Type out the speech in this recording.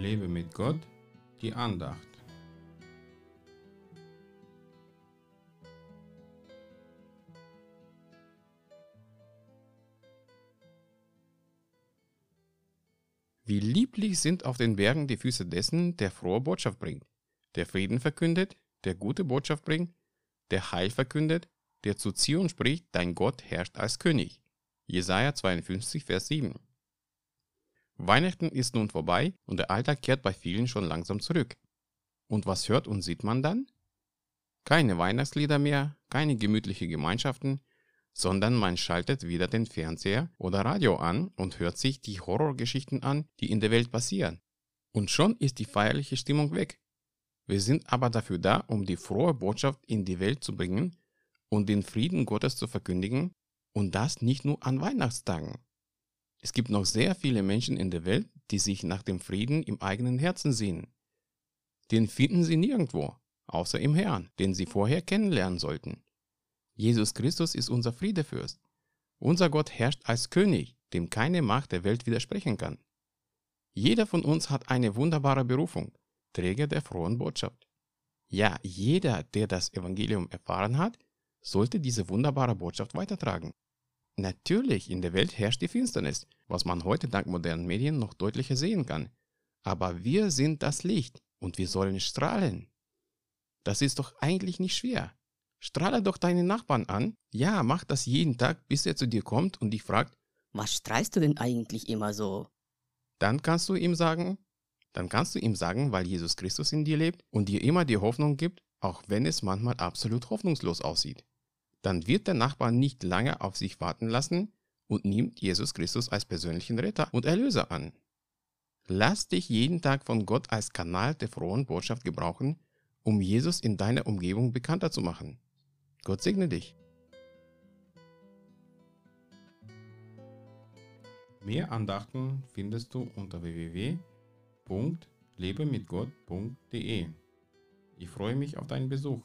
Lebe mit Gott, die Andacht. Wie lieblich sind auf den Bergen die Füße dessen, der frohe Botschaft bringt, der Frieden verkündet, der gute Botschaft bringt, der Heil verkündet, der zu Zion spricht, dein Gott herrscht als König. Jesaja 52, Vers 7. Weihnachten ist nun vorbei und der Alltag kehrt bei vielen schon langsam zurück. Und was hört und sieht man dann? Keine Weihnachtslieder mehr, keine gemütliche Gemeinschaften, sondern man schaltet wieder den Fernseher oder Radio an und hört sich die Horrorgeschichten an, die in der Welt passieren. Und schon ist die feierliche Stimmung weg. Wir sind aber dafür da, um die frohe Botschaft in die Welt zu bringen und den Frieden Gottes zu verkündigen, und das nicht nur an Weihnachtstagen. Es gibt noch sehr viele Menschen in der Welt, die sich nach dem Frieden im eigenen Herzen sehnen. Den finden sie nirgendwo, außer im Herrn, den sie vorher kennenlernen sollten. Jesus Christus ist unser Friedefürst. Unser Gott herrscht als König, dem keine Macht der Welt widersprechen kann. Jeder von uns hat eine wunderbare Berufung, Träger der frohen Botschaft. Ja, jeder, der das Evangelium erfahren hat, sollte diese wunderbare Botschaft weitertragen. Natürlich, in der Welt herrscht die Finsternis, was man heute dank modernen Medien noch deutlicher sehen kann. Aber wir sind das Licht und wir sollen strahlen. Das ist doch eigentlich nicht schwer. Strahle doch deinen Nachbarn an. Ja, mach das jeden Tag, bis er zu dir kommt und dich fragt, was strahlst du denn eigentlich immer so? Dann kannst du ihm sagen, dann kannst du ihm sagen, weil Jesus Christus in dir lebt und dir immer die Hoffnung gibt, auch wenn es manchmal absolut hoffnungslos aussieht dann wird der Nachbar nicht lange auf sich warten lassen und nimmt Jesus Christus als persönlichen Retter und Erlöser an. Lass dich jeden Tag von Gott als Kanal der frohen Botschaft gebrauchen, um Jesus in deiner Umgebung bekannter zu machen. Gott segne dich. Mehr Andachten findest du unter www.lebemitgott.de. Ich freue mich auf deinen Besuch.